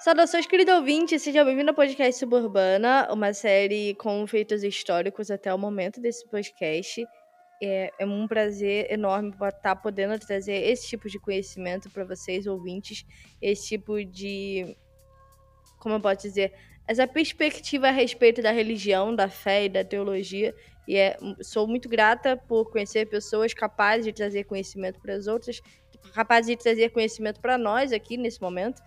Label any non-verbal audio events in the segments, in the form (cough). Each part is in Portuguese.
Saudações, querido ouvinte, seja bem-vindo ao podcast Suburbana, uma série com feitos históricos até o momento desse podcast. É, é um prazer enorme estar tá podendo trazer esse tipo de conhecimento para vocês, ouvintes, esse tipo de. Como eu posso dizer? Essa perspectiva a respeito da religião, da fé e da teologia. E é, sou muito grata por conhecer pessoas capazes de trazer conhecimento para as outras, capazes de trazer conhecimento para nós aqui nesse momento.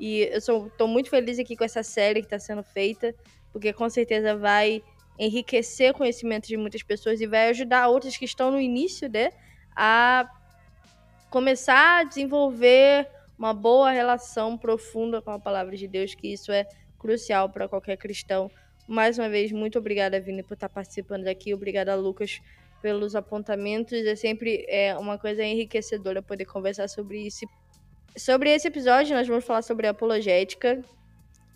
E eu estou muito feliz aqui com essa série que está sendo feita, porque com certeza vai enriquecer o conhecimento de muitas pessoas e vai ajudar outras que estão no início, né, a começar a desenvolver uma boa relação profunda com a palavra de Deus, que isso é crucial para qualquer cristão. Mais uma vez, muito obrigada, Vini, por estar participando aqui. Obrigada, Lucas, pelos apontamentos. É sempre é, uma coisa enriquecedora poder conversar sobre isso Sobre esse episódio, nós vamos falar sobre apologética.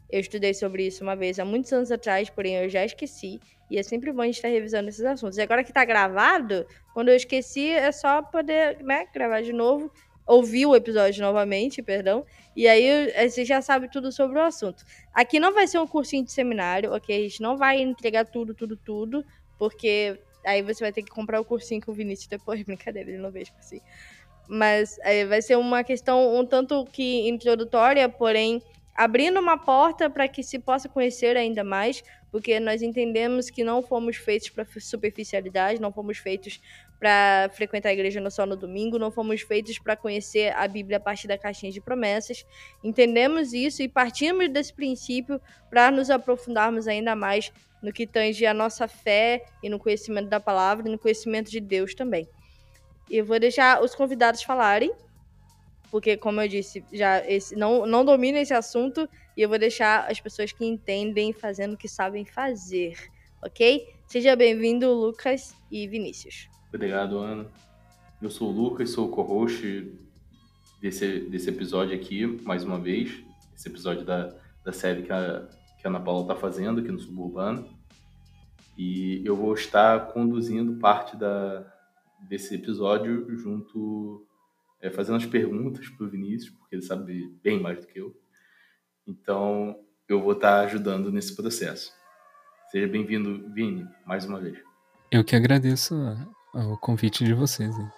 Eu estudei sobre isso uma vez há muitos anos atrás, porém eu já esqueci. E é sempre bom a gente estar revisando esses assuntos. E agora que está gravado, quando eu esqueci, é só poder né, gravar de novo, ouvir o episódio novamente, perdão. E aí você já sabe tudo sobre o assunto. Aqui não vai ser um cursinho de seminário, ok? A gente não vai entregar tudo, tudo, tudo, porque aí você vai ter que comprar o cursinho com o Vinícius depois. (laughs) Brincadeira, ele não vejo cursinho. Mas é, vai ser uma questão um tanto que introdutória, porém abrindo uma porta para que se possa conhecer ainda mais, porque nós entendemos que não fomos feitos para superficialidade, não fomos feitos para frequentar a igreja só no domingo, não fomos feitos para conhecer a Bíblia a partir da caixinha de promessas. Entendemos isso e partimos desse princípio para nos aprofundarmos ainda mais no que tange a nossa fé e no conhecimento da palavra e no conhecimento de Deus também. Eu vou deixar os convidados falarem, porque, como eu disse, já esse, não, não domino esse assunto, e eu vou deixar as pessoas que entendem fazendo o que sabem fazer, ok? Seja bem-vindo, Lucas e Vinícius. Obrigado, Ana. Eu sou o Lucas, sou o co-host desse, desse episódio aqui, mais uma vez. Esse episódio da, da série que a, que a Ana Paula está fazendo aqui no Suburbano. E eu vou estar conduzindo parte da, desse episódio junto, é, fazendo as perguntas para o Vinícius, porque ele sabe bem mais do que eu. Então, eu vou estar ajudando nesse processo. Seja bem-vindo, Vini, mais uma vez. Eu que agradeço o convite de vocês. Hein?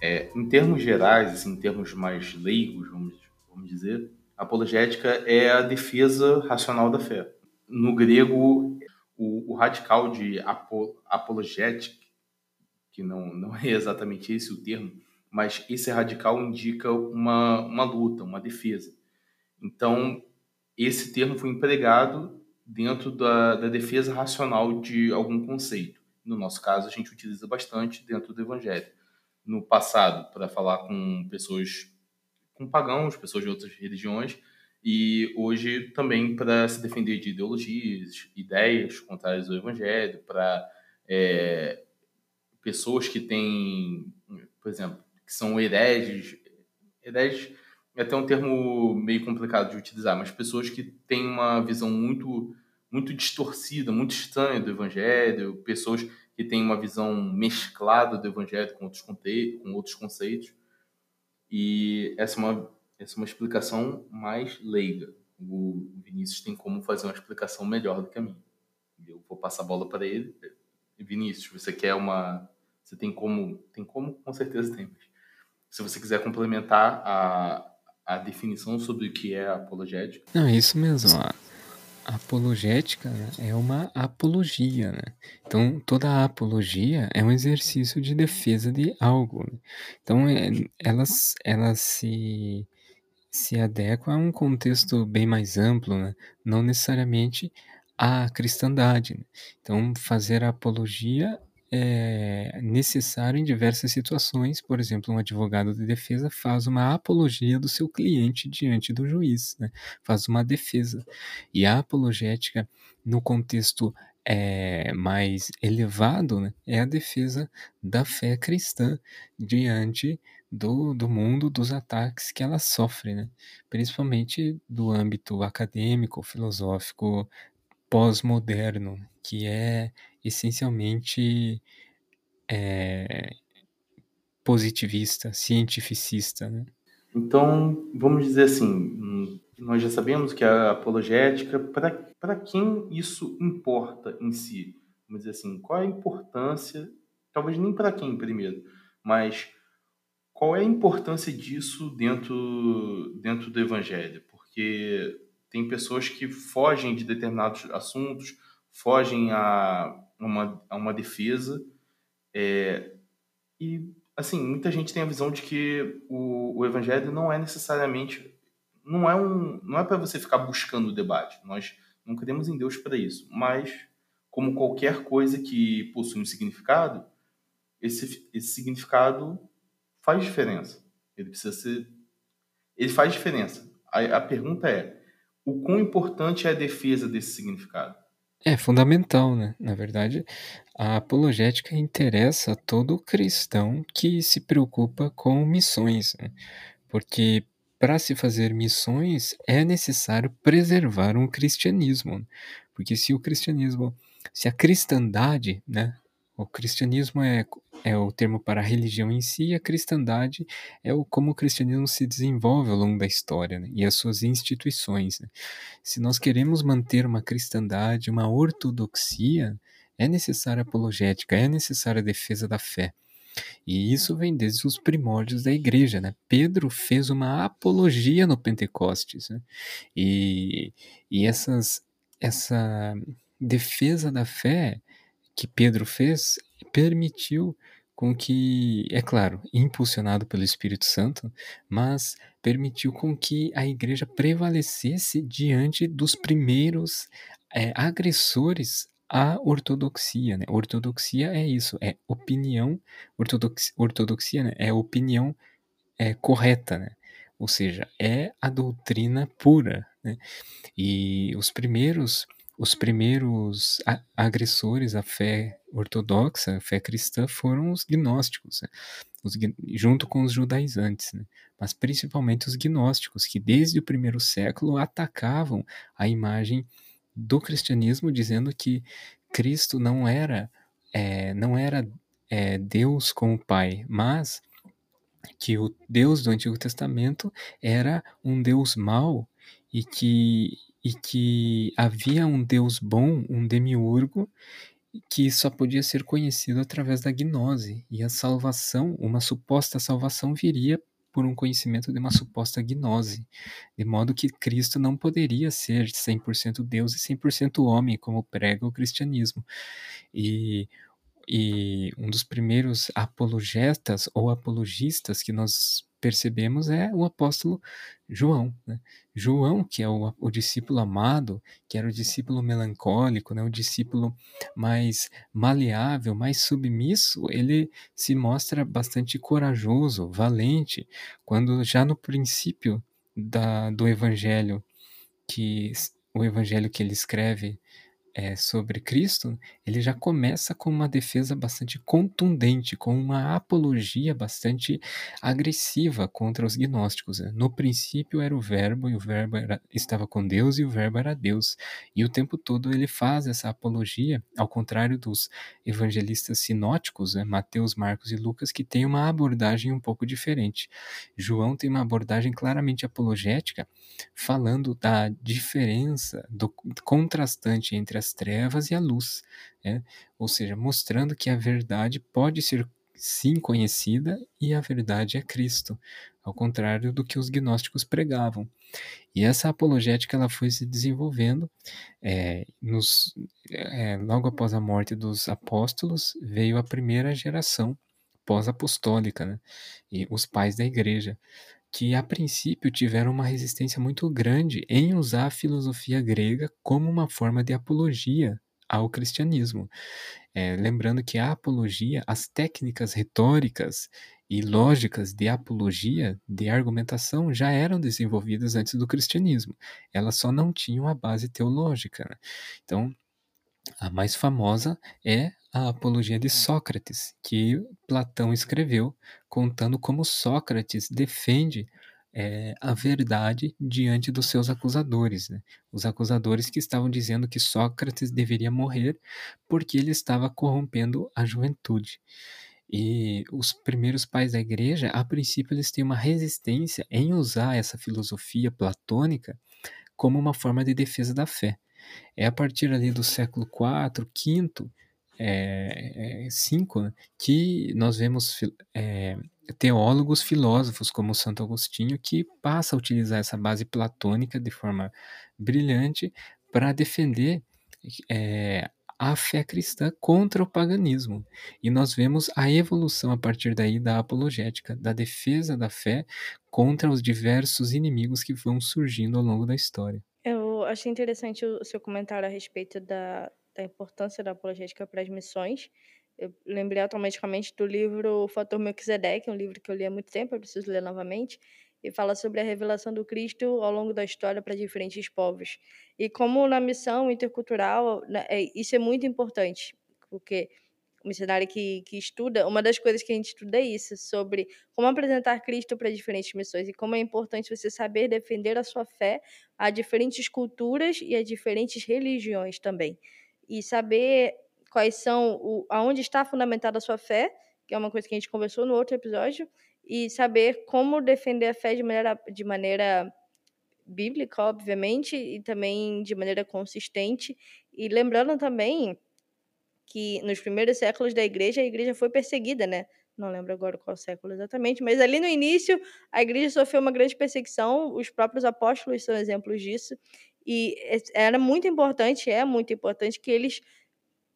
É, em termos gerais, assim, em termos mais leigos, vamos, vamos dizer, apologética é a defesa racional da fé. No grego, o, o radical de apo, apologética, que não, não (laughs) é exatamente esse o termo, mas esse radical indica uma, uma luta, uma defesa. Então, esse termo foi empregado dentro da, da defesa racional de algum conceito. No nosso caso, a gente utiliza bastante dentro do Evangelho. No passado, para falar com pessoas com pagãos, pessoas de outras religiões, e hoje também para se defender de ideologias, ideias contrárias ao evangelho, para é, pessoas que têm, por exemplo, que são hereges, hereges é até um termo meio complicado de utilizar, mas pessoas que têm uma visão muito muito distorcida, muito estranha do evangelho, pessoas que têm uma visão mesclada do evangelho com outros, com outros conceitos. E essa é uma, essa é uma explicação mais leiga. O Vinícius tem como fazer uma explicação melhor do que a minha. Eu vou passar a bola para ele. Vinícius, você quer uma. Você tem como. Tem como? Com certeza tem. Mas se você quiser complementar a, a definição sobre o que é apologética. Não, é isso mesmo. Apologética né, é uma apologia, né? Então, toda apologia é um exercício de defesa de algo. Né? Então, é, elas, elas se, se adequam a um contexto bem mais amplo, né? não necessariamente à cristandade. Né? Então, fazer apologia é necessário em diversas situações. Por exemplo, um advogado de defesa faz uma apologia do seu cliente diante do juiz, né? faz uma defesa. E a apologética, no contexto é, mais elevado, né? é a defesa da fé cristã diante do, do mundo, dos ataques que ela sofre, né? principalmente do âmbito acadêmico, filosófico, pós-moderno, que é essencialmente é, positivista, cientificista, né? Então, vamos dizer assim, nós já sabemos que a apologética, para quem isso importa em si? Vamos dizer assim, qual é a importância, talvez nem para quem primeiro, mas qual é a importância disso dentro, dentro do evangelho? Porque tem pessoas que fogem de determinados assuntos, fogem a uma, a uma defesa, é, e assim, muita gente tem a visão de que o, o evangelho não é necessariamente não é um não é para você ficar buscando o debate. Nós não queremos em Deus para isso, mas como qualquer coisa que possui um significado, esse, esse significado faz diferença. Ele precisa ser ele faz diferença. A, a pergunta é: o quão importante é a defesa desse significado? É fundamental, né? Na verdade, a apologética interessa a todo cristão que se preocupa com missões, né? porque para se fazer missões é necessário preservar um cristianismo, né? porque se o cristianismo, se a cristandade, né? O cristianismo é, é o termo para a religião em si, e a cristandade é o como o cristianismo se desenvolve ao longo da história né? e as suas instituições. Né? Se nós queremos manter uma cristandade, uma ortodoxia, é necessária apologética, é necessária a defesa da fé. E isso vem desde os primórdios da igreja, né? Pedro fez uma apologia no Pentecostes, né? E, e essas, essa defesa da fé que Pedro fez permitiu com que, é claro, impulsionado pelo Espírito Santo, mas permitiu com que a igreja prevalecesse diante dos primeiros é, agressores à ortodoxia. Né? Ortodoxia é isso, é opinião, ortodoxia, ortodoxia né? é opinião é, correta, né? ou seja, é a doutrina pura. Né? E os primeiros os primeiros agressores à fé ortodoxa, à fé cristã, foram os gnósticos, né? os, junto com os judaizantes, né? mas principalmente os gnósticos, que desde o primeiro século atacavam a imagem do cristianismo, dizendo que Cristo não era, é, não era é, Deus como Pai, mas que o Deus do Antigo Testamento era um Deus mau e que e que havia um deus bom, um demiurgo, que só podia ser conhecido através da gnose, e a salvação, uma suposta salvação, viria por um conhecimento de uma suposta gnose, de modo que Cristo não poderia ser 100% Deus e 100% homem, como prega o cristianismo. E e um dos primeiros apologetas ou apologistas que nós percebemos é o apóstolo João. Né? João, que é o, o, discípulo amado, que era o discípulo melancólico, né? o discípulo mais maleável, mais submisso, ele se mostra bastante corajoso, valente, quando já no princípio da, do evangelho, que o evangelho que ele escreve é, sobre Cristo, ele já começa com uma defesa bastante contundente, com uma apologia bastante agressiva contra os gnósticos. Né? No princípio era o Verbo, e o Verbo era, estava com Deus, e o Verbo era Deus. E o tempo todo ele faz essa apologia, ao contrário dos evangelistas sinóticos, né? Mateus, Marcos e Lucas, que têm uma abordagem um pouco diferente. João tem uma abordagem claramente apologética, falando da diferença, do contrastante entre as trevas e a luz, né? ou seja, mostrando que a verdade pode ser sim conhecida e a verdade é Cristo, ao contrário do que os gnósticos pregavam. E essa apologética ela foi se desenvolvendo é, nos, é, logo após a morte dos apóstolos veio a primeira geração pós-apostólica, né? e os pais da igreja, que a princípio tiveram uma resistência muito grande em usar a filosofia grega como uma forma de apologia ao cristianismo. É, lembrando que a apologia, as técnicas retóricas e lógicas de apologia, de argumentação, já eram desenvolvidas antes do cristianismo. Elas só não tinham a base teológica. Né? Então, a mais famosa é a Apologia de Sócrates, que Platão escreveu, contando como Sócrates defende é, a verdade diante dos seus acusadores. Né? Os acusadores que estavam dizendo que Sócrates deveria morrer porque ele estava corrompendo a juventude. E os primeiros pais da igreja, a princípio, eles têm uma resistência em usar essa filosofia platônica como uma forma de defesa da fé. É a partir ali do século IV, V, é, é, né, que nós vemos é, teólogos, filósofos como Santo Agostinho que passa a utilizar essa base platônica de forma brilhante para defender é, a fé cristã contra o paganismo. E nós vemos a evolução a partir daí da apologética, da defesa da fé contra os diversos inimigos que vão surgindo ao longo da história. Eu achei interessante o seu comentário a respeito da, da importância da apologética para as missões. Eu lembrei automaticamente do livro O Fator Melquisedeque, um livro que eu li há muito tempo, eu preciso ler novamente, e fala sobre a revelação do Cristo ao longo da história para diferentes povos. E como na missão intercultural, né, é, isso é muito importante, porque o missionário que, que estuda, uma das coisas que a gente estuda é isso, sobre como apresentar Cristo para diferentes missões e como é importante você saber defender a sua fé a diferentes culturas e a diferentes religiões também. E saber quais são, o, aonde está fundamentada a sua fé, que é uma coisa que a gente conversou no outro episódio, e saber como defender a fé de maneira, de maneira bíblica, obviamente, e também de maneira consistente. E lembrando também que nos primeiros séculos da igreja, a igreja foi perseguida, né? Não lembro agora qual século exatamente, mas ali no início a igreja sofreu uma grande perseguição, os próprios apóstolos são exemplos disso, e era muito importante, é muito importante que eles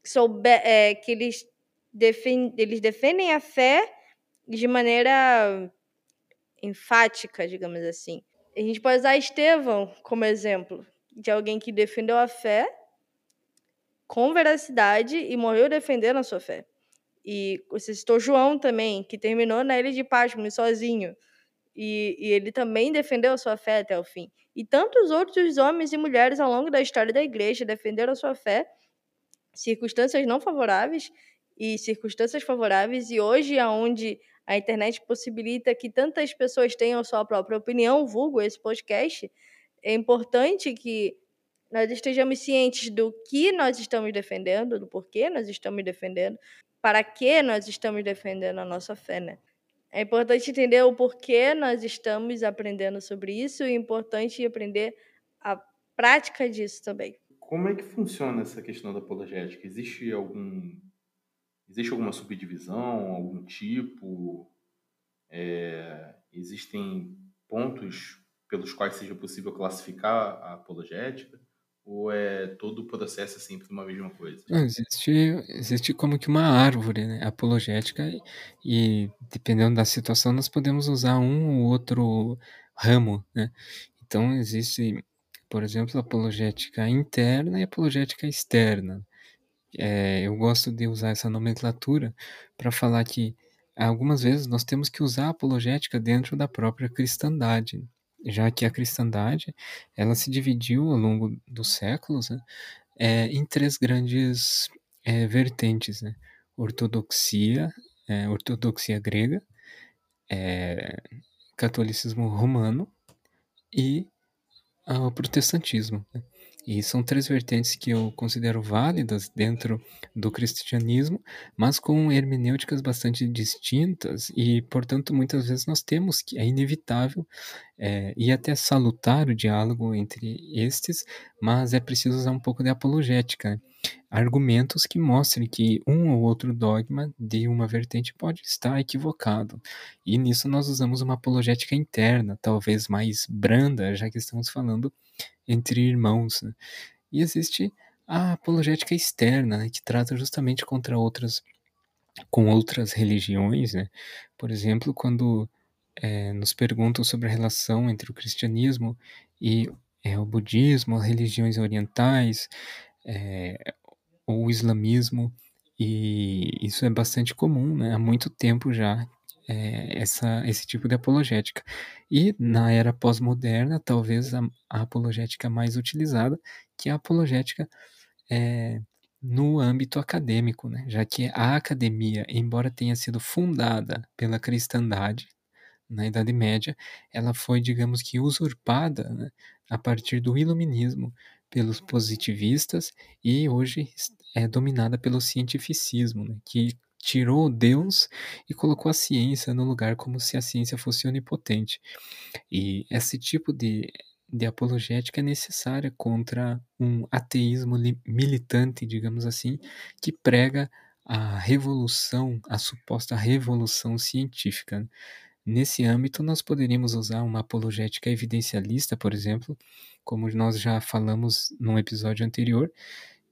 souber, é, que eles, defend, eles defendem a fé de maneira enfática, digamos assim. A gente pode usar Estevão como exemplo de alguém que defendeu a fé com veracidade e morreu defendendo a sua fé. E você citou João também, que terminou na ilha de Patmos sozinho. E, e, ele também defendeu a sua fé até o fim. E tantos outros homens e mulheres ao longo da história da igreja defenderam a sua fé, circunstâncias não favoráveis e circunstâncias favoráveis. E hoje, aonde a internet possibilita que tantas pessoas tenham sua própria opinião, vulgo esse podcast, é importante que nós estejamos cientes do que nós estamos defendendo, do porquê nós estamos defendendo, para que nós estamos defendendo a nossa fé, né? É importante entender o porquê nós estamos aprendendo sobre isso e é importante aprender a prática disso também. Como é que funciona essa questão da apologética? Existe algum existe alguma subdivisão, algum tipo? É, existem pontos pelos quais seja possível classificar a apologética? Ou é todo o processo é sempre uma mesma coisa? Não, existe, existe como que uma árvore né, apologética e dependendo da situação nós podemos usar um ou outro ramo, né? Então existe, por exemplo, apologética interna e apologética externa. É, eu gosto de usar essa nomenclatura para falar que algumas vezes nós temos que usar a apologética dentro da própria cristandade já que a cristandade ela se dividiu ao longo dos séculos né, é, em três grandes é, vertentes, né? ortodoxia, é, ortodoxia grega, é, catolicismo romano e o protestantismo. Né? E são três vertentes que eu considero válidas dentro do cristianismo, mas com hermenêuticas bastante distintas, e, portanto, muitas vezes nós temos que, é inevitável é, e até salutar o diálogo entre estes, mas é preciso usar um pouco de apologética, né? Argumentos que mostrem que um ou outro dogma de uma vertente pode estar equivocado. E nisso nós usamos uma apologética interna, talvez mais branda, já que estamos falando entre irmãos. Né? E existe a apologética externa, né, que trata justamente contra outras com outras religiões, né? Por exemplo, quando é, nos perguntam sobre a relação entre o cristianismo e é, o budismo, as religiões orientais, é, o islamismo, e isso é bastante comum, né? Há muito tempo já é, essa, esse tipo de apologética. E na era pós-moderna, talvez a, a, apologética mais utilizada, que é a apologética é, no âmbito acadêmico, né? já que a academia, embora tenha sido fundada pela cristandade, na Idade Média, ela foi, digamos que, usurpada né, a partir do iluminismo pelos positivistas e hoje é dominada pelo cientificismo, né, que tirou Deus e colocou a ciência no lugar como se a ciência fosse onipotente. E esse tipo de, de apologética é necessária contra um ateísmo militante, digamos assim, que prega a revolução, a suposta revolução científica. Nesse âmbito, nós poderíamos usar uma apologética evidencialista, por exemplo, como nós já falamos num episódio anterior,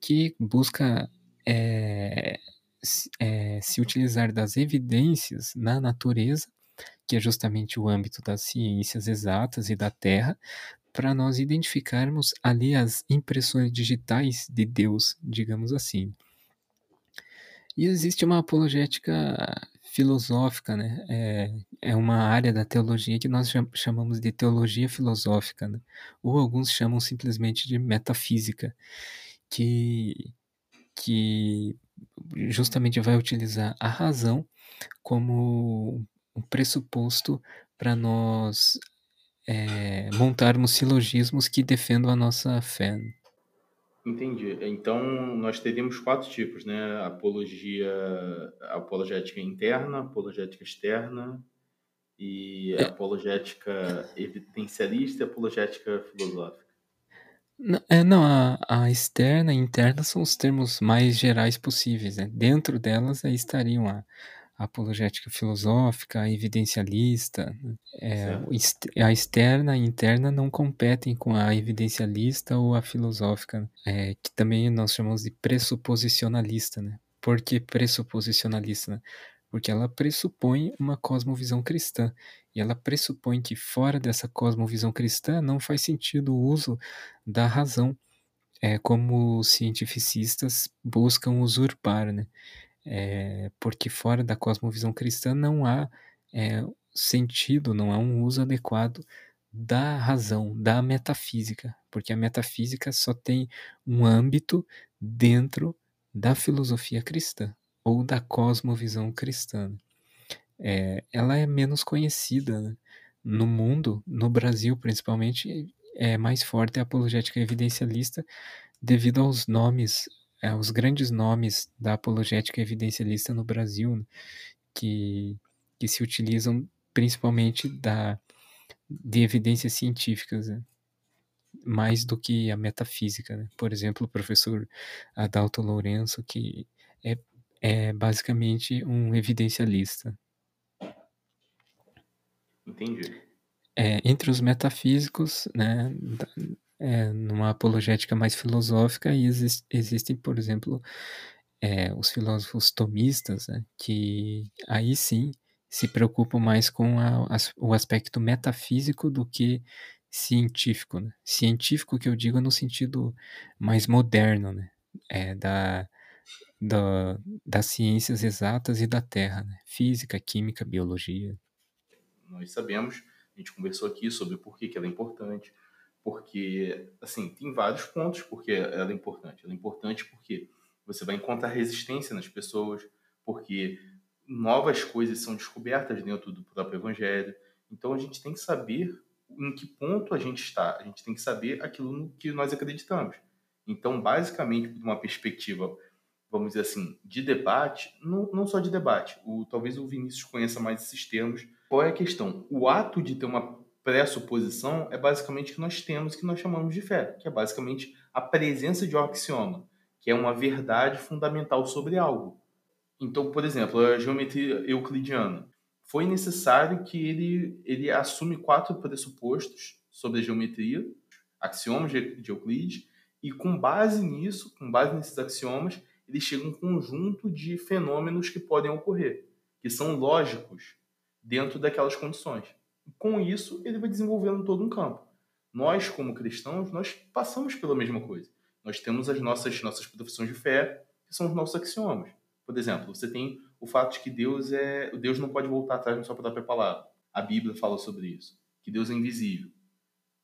que busca é, é, se utilizar das evidências na natureza, que é justamente o âmbito das ciências exatas e da Terra, para nós identificarmos ali as impressões digitais de Deus, digamos assim. E existe uma apologética filosófica, né? É, é uma área da teologia que nós chamamos de teologia filosófica, né? ou alguns chamam simplesmente de metafísica, que, que justamente vai utilizar a razão como um pressuposto para nós é, montarmos silogismos que defendam a nossa fé. Entendi. Então, nós teríamos quatro tipos, né? Apologia, apologética interna, apologética externa e é. apologética evidencialista e apologética filosófica. Não, é, não a, a, externa e interna são os termos mais gerais possíveis, né? Dentro delas aí estariam a, apologética filosófica, evidencialista. É, a externa e a interna não competem com a evidencialista ou a filosófica, é, que também nós chamamos de pressuposicionalista. Né? Por que pressuposicionalista? Né? Porque ela pressupõe uma cosmovisão cristã. E ela pressupõe que fora dessa cosmovisão cristã não faz sentido o uso da razão, é, como os cientificistas buscam usurpar, né? É, porque fora da cosmovisão cristã não há é, sentido, não há um uso adequado da razão, da metafísica, porque a metafísica só tem um âmbito dentro da filosofia cristã ou da cosmovisão cristã. É, ela é menos conhecida né? no mundo, no Brasil principalmente, é mais forte a apologética evidencialista devido aos nomes é, os grandes nomes da apologética evidencialista no Brasil, né, que, que se utilizam principalmente da, de evidências científicas, né, mais do que a metafísica. Né? Por exemplo, o professor Adalto Lourenço, que é, é basicamente um evidencialista. Entendi. É, entre os metafísicos, né, é, numa apologética mais filosófica, e exist, existem, por exemplo, é, os filósofos tomistas, né, que aí sim se preocupam mais com a, o aspecto metafísico do que científico. Né? Científico que eu digo no sentido mais moderno, né? é, da, da, das ciências exatas e da Terra, né? física, química, biologia. Nós sabemos, a gente conversou aqui sobre por que ela é importante, porque, assim, tem vários pontos porque ela é importante. Ela é importante porque você vai encontrar resistência nas pessoas, porque novas coisas são descobertas dentro do próprio evangelho. Então a gente tem que saber em que ponto a gente está. A gente tem que saber aquilo no que nós acreditamos. Então, basicamente, de uma perspectiva, vamos dizer assim, de debate, não, não só de debate. O, talvez o Vinícius conheça mais esses termos. Qual é a questão? O ato de ter uma pressuposição é basicamente que nós temos que nós chamamos de fé, que é basicamente a presença de um axioma, que é uma verdade fundamental sobre algo. Então, por exemplo, a geometria euclidiana. Foi necessário que ele, ele assume quatro pressupostos sobre a geometria, axiomas de Euclides, e com base nisso, com base nesses axiomas, ele chega a um conjunto de fenômenos que podem ocorrer, que são lógicos dentro daquelas condições com isso, ele vai desenvolvendo todo um campo. Nós, como cristãos, nós passamos pela mesma coisa. Nós temos as nossas, nossas profissões de fé, que são os nossos axiomas. Por exemplo, você tem o fato de que Deus é Deus não pode voltar atrás na sua própria palavra. A Bíblia fala sobre isso, que Deus é invisível.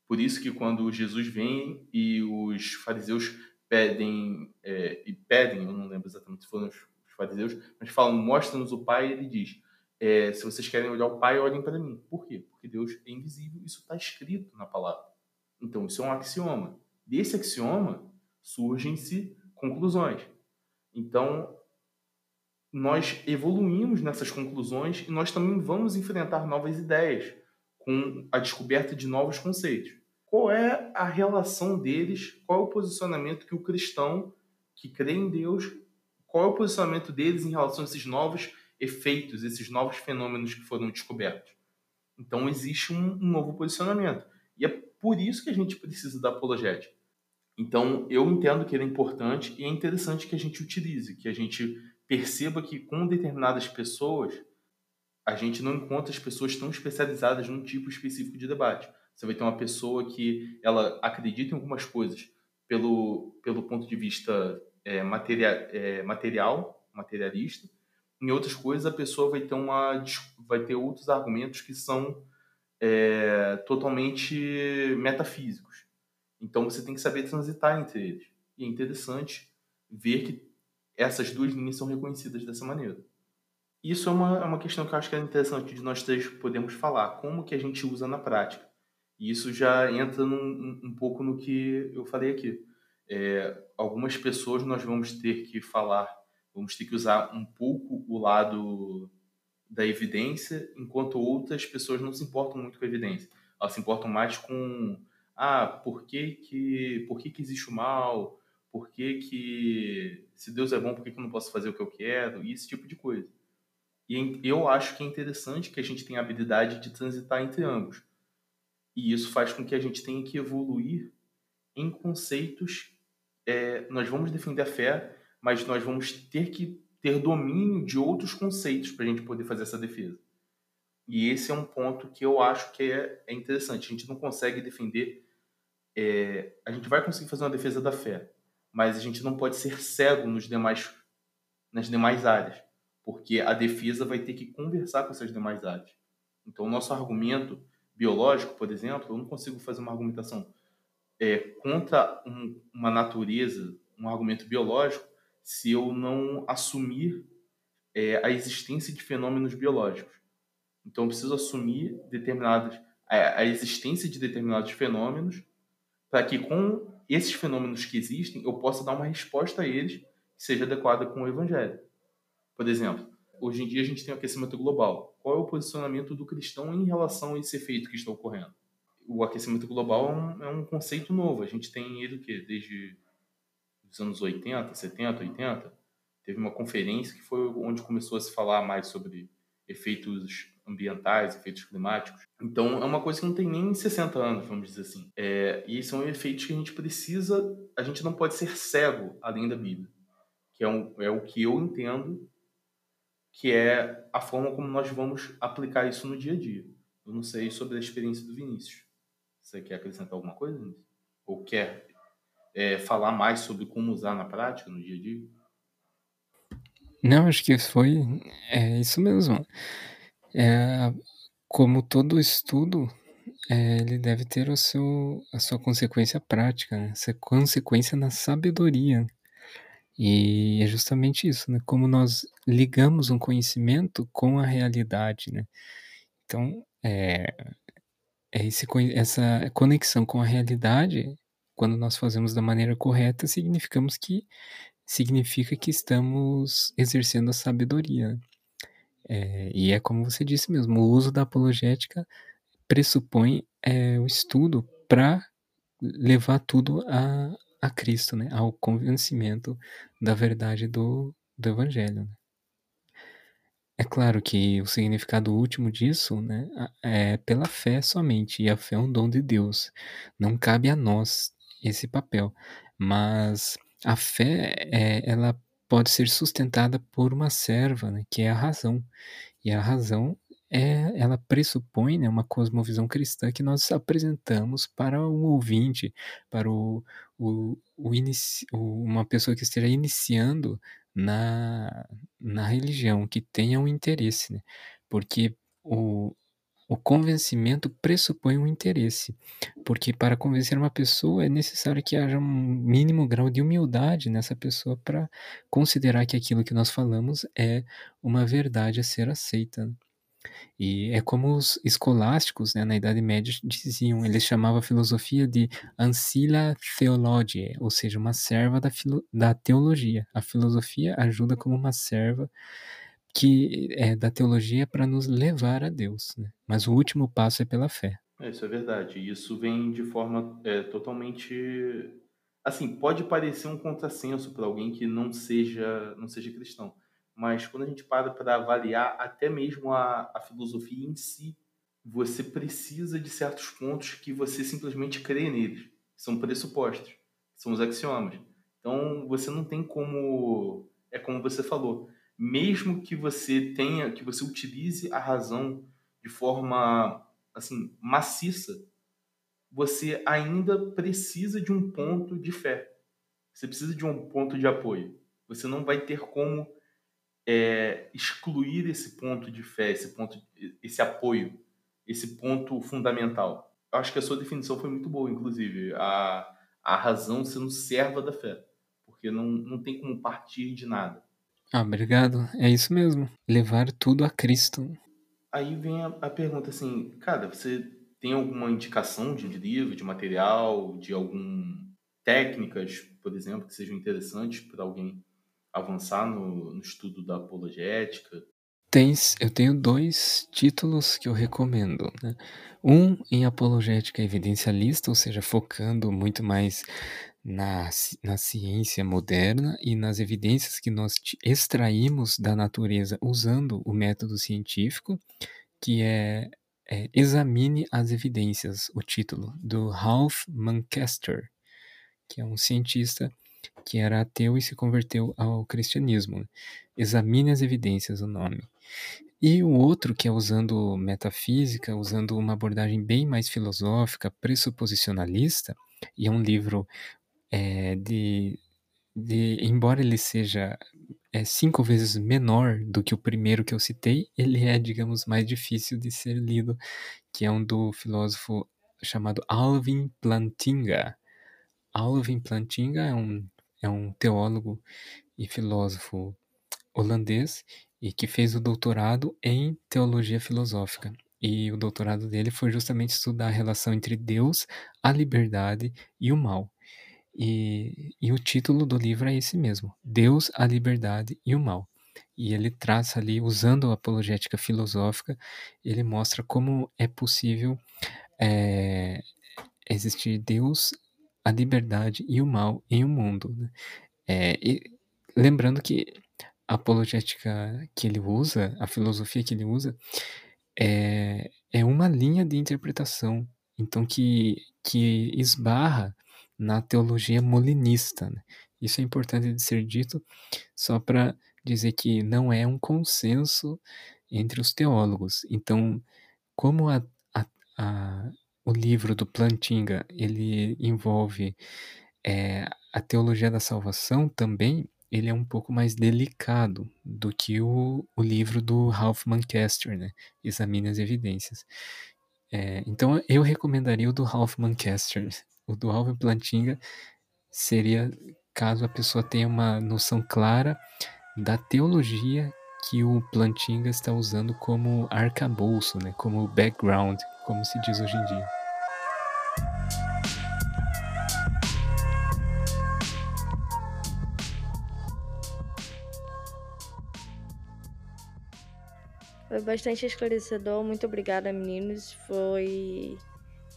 Por isso que quando Jesus vem e os fariseus pedem é, e pedem, eu não lembro exatamente se foram os fariseus, mas falam mostra-nos o Pai, ele diz é, se vocês querem olhar o Pai, olhem para mim. Por quê? Porque Deus é invisível, isso está escrito na palavra. Então, isso é um axioma. Desse axioma surgem-se conclusões. Então, nós evoluímos nessas conclusões e nós também vamos enfrentar novas ideias com a descoberta de novos conceitos. Qual é a relação deles? Qual é o posicionamento que o cristão que crê em Deus, qual é o posicionamento deles em relação a esses novos efeitos, esses novos fenômenos que foram descobertos? Então existe um, um novo posicionamento. E é por isso que a gente precisa da apologética. Então eu entendo que ele é importante e é interessante que a gente utilize, que a gente perceba que com determinadas pessoas a gente não encontra as pessoas tão especializadas num tipo específico de debate. Você vai ter uma pessoa que ela acredita em algumas coisas pelo, pelo ponto de vista é, é, material, materialista. Em outras coisas, a pessoa vai ter, uma, vai ter outros argumentos que são é, totalmente metafísicos. Então, você tem que saber transitar entre eles. E é interessante ver que essas duas linhas são reconhecidas dessa maneira. Isso é uma, é uma questão que eu acho que é interessante de nós três podermos falar. Como que a gente usa na prática? E isso já entra num, um pouco no que eu falei aqui. É, algumas pessoas nós vamos ter que falar, vamos ter que usar um pouco o lado da evidência, enquanto outras pessoas não se importam muito com a evidência. Elas se importam mais com ah, por que, que, por que, que existe o mal? Por que, que se Deus é bom, por que, que eu não posso fazer o que eu quero? E esse tipo de coisa. E eu acho que é interessante que a gente tenha a habilidade de transitar entre ambos. E isso faz com que a gente tenha que evoluir em conceitos. É, nós vamos defender a fé, mas nós vamos ter que ter domínio de outros conceitos para a gente poder fazer essa defesa. E esse é um ponto que eu acho que é, é interessante. A gente não consegue defender. É, a gente vai conseguir fazer uma defesa da fé, mas a gente não pode ser cego nos demais, nas demais áreas porque a defesa vai ter que conversar com essas demais áreas. Então, o nosso argumento biológico, por exemplo, eu não consigo fazer uma argumentação é, contra um, uma natureza, um argumento biológico, se eu não assumir é, a existência de fenômenos biológicos. Então, eu preciso assumir determinadas a, a existência de determinados fenômenos para que com esses fenômenos que existem eu possa dar uma resposta a eles que seja adequada com o evangelho. Por exemplo, hoje em dia a gente tem o aquecimento global. Qual é o posicionamento do cristão em relação a esse efeito que está ocorrendo? O aquecimento global é um, é um conceito novo. A gente tem ele que desde os anos 80, 70, 80. Teve uma conferência que foi onde começou a se falar mais sobre efeitos ambientais, efeitos climáticos. Então, é uma coisa que não tem nem 60 anos, vamos dizer assim. É, e são efeitos que a gente precisa, a gente não pode ser cego além da Bíblia, que é, um, é o que eu entendo que é a forma como nós vamos aplicar isso no dia a dia. Eu não sei sobre a experiência do Vinícius. Você quer acrescentar alguma coisa? Ou quer é, falar mais sobre como usar na prática, no dia a dia? Não, acho que foi é isso mesmo. É, como todo estudo, é, ele deve ter o seu, a sua consequência prática, né? essa consequência na sabedoria. E é justamente isso, né? Como nós ligamos um conhecimento com a realidade, né? Então, é, é esse, essa conexão com a realidade, quando nós fazemos da maneira correta, significamos que significa que estamos exercendo a sabedoria. Né? É, e é como você disse mesmo, o uso da apologética pressupõe é, o estudo para levar tudo a, a Cristo, né? ao convencimento da verdade do, do Evangelho. Né? É claro que o significado último disso né, é pela fé somente, e a fé é um dom de Deus. Não cabe a nós esse papel, mas a fé é, ela pode ser sustentada por uma serva, né, que é a razão. E a razão é, ela pressupõe né, uma cosmovisão cristã que nós apresentamos para o ouvinte, para o, o, o inici, uma pessoa que esteja iniciando na, na religião, que tenha um interesse, né? porque o, o convencimento pressupõe um interesse, porque para convencer uma pessoa é necessário que haja um mínimo grau de humildade nessa pessoa para considerar que aquilo que nós falamos é uma verdade a ser aceita. E é como os escolásticos, né, na Idade Média diziam, eles chamavam a filosofia de ancilla theologiae, ou seja, uma serva da, da teologia. A filosofia ajuda como uma serva que é da teologia para nos levar a Deus, né? mas o último passo é pela fé. Isso é verdade. Isso vem de forma é, totalmente assim pode parecer um contrassenso para alguém que não seja não seja cristão mas quando a gente para para avaliar até mesmo a, a filosofia em si, você precisa de certos pontos que você simplesmente crê neles. São pressupostos, são os axiomas. Então você não tem como, é como você falou, mesmo que você tenha, que você utilize a razão de forma assim maciça, você ainda precisa de um ponto de fé. Você precisa de um ponto de apoio. Você não vai ter como é, excluir esse ponto de fé, esse ponto, esse apoio, esse ponto fundamental. Eu acho que a sua definição foi muito boa, inclusive a, a razão sendo serva da fé, porque não, não tem como partir de nada. Ah, obrigado. É isso mesmo. Levar tudo a Cristo. Aí vem a, a pergunta assim, cara, você tem alguma indicação de livro, de material, de algum técnicas, por exemplo, que sejam interessantes para alguém avançar no, no estudo da apologética? Tens, eu tenho dois títulos que eu recomendo. Né? Um em apologética evidencialista, ou seja, focando muito mais na, na ciência moderna e nas evidências que nós extraímos da natureza usando o método científico, que é, é Examine as Evidências, o título, do Ralph Manchester, que é um cientista que era ateu e se converteu ao cristianismo. Examine as evidências, o nome. E o outro, que é usando metafísica, usando uma abordagem bem mais filosófica, pressuposicionalista, e é um livro é, de, de. Embora ele seja é, cinco vezes menor do que o primeiro que eu citei, ele é, digamos, mais difícil de ser lido, que é um do filósofo chamado Alvin Plantinga. Alvin Plantinga é um é um teólogo e filósofo holandês e que fez o doutorado em teologia filosófica. E o doutorado dele foi justamente estudar a relação entre Deus, a liberdade e o mal. E, e o título do livro é esse mesmo: Deus, a liberdade e o mal. E ele traça ali, usando a apologética filosófica, ele mostra como é possível é, existir Deus, a liberdade e o mal em um mundo. Né? É, e, lembrando que a apologética que ele usa, a filosofia que ele usa, é, é uma linha de interpretação, então que, que esbarra na teologia molinista. Né? Isso é importante de ser dito, só para dizer que não é um consenso entre os teólogos. Então, como a, a, a o livro do Plantinga ele envolve é, a teologia da salvação também, ele é um pouco mais delicado do que o, o livro do Ralph Manchester, né? Examine as evidências. É, então eu recomendaria o do Ralph Manchester. O do Ralph Plantinga seria caso a pessoa tenha uma noção clara da teologia que o Plantinga está usando como arcabouço, né? como background, como se diz hoje em dia. Foi bastante esclarecedor. Muito obrigada, meninos. Foi.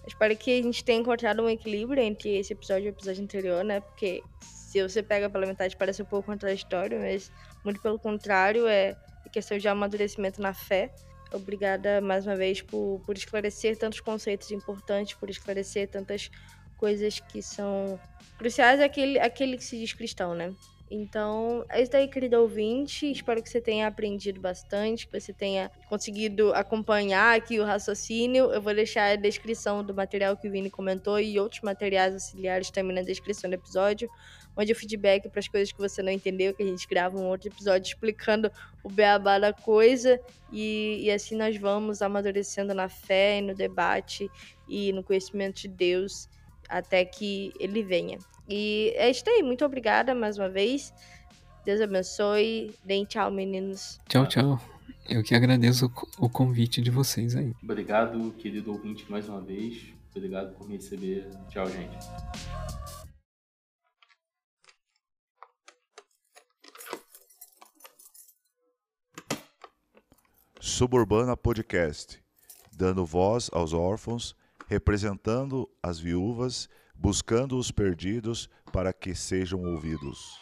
Espero que a gente tenha encontrado um equilíbrio entre esse episódio e o episódio anterior, né? Porque se você pega pela metade parece um pouco contraditório, mas muito pelo contrário, é questão de amadurecimento na fé. Obrigada mais uma vez por, por esclarecer tantos conceitos importantes, por esclarecer tantas coisas que são cruciais àquele, àquele que se diz cristão, né? Então, é isso aí, querido ouvinte. Espero que você tenha aprendido bastante, que você tenha conseguido acompanhar aqui o raciocínio. Eu vou deixar a descrição do material que o Vini comentou e outros materiais auxiliares também na descrição do episódio. Mande o feedback para as coisas que você não entendeu, que a gente grava um outro episódio explicando o beabá da coisa. E, e assim nós vamos amadurecendo na fé e no debate e no conhecimento de Deus até que ele venha. E é isso aí. Muito obrigada mais uma vez. Deus abençoe. Deem tchau, meninos. Tchau, tchau. Eu que agradeço o convite de vocês aí. Obrigado, querido ouvinte, mais uma vez. Obrigado por me receber. Tchau, gente. Suburbana Podcast, dando voz aos órfãos, representando as viúvas, buscando os perdidos para que sejam ouvidos.